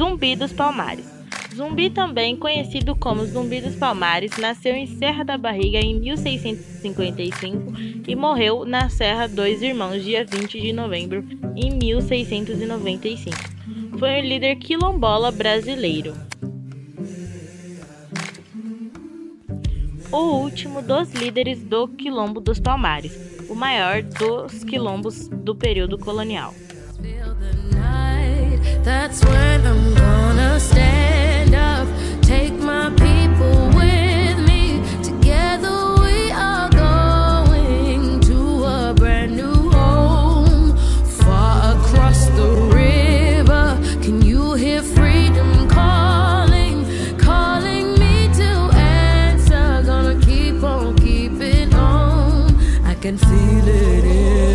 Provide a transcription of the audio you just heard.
Zumbi dos Palmares. Zumbi, também conhecido como Zumbi dos Palmares, nasceu em Serra da Barriga em 1655 e morreu na Serra dos Irmãos dia 20 de novembro em 1695. Foi um líder quilombola brasileiro. O último dos líderes do Quilombo dos Palmares, o maior dos quilombos do período colonial. That's when can feel it in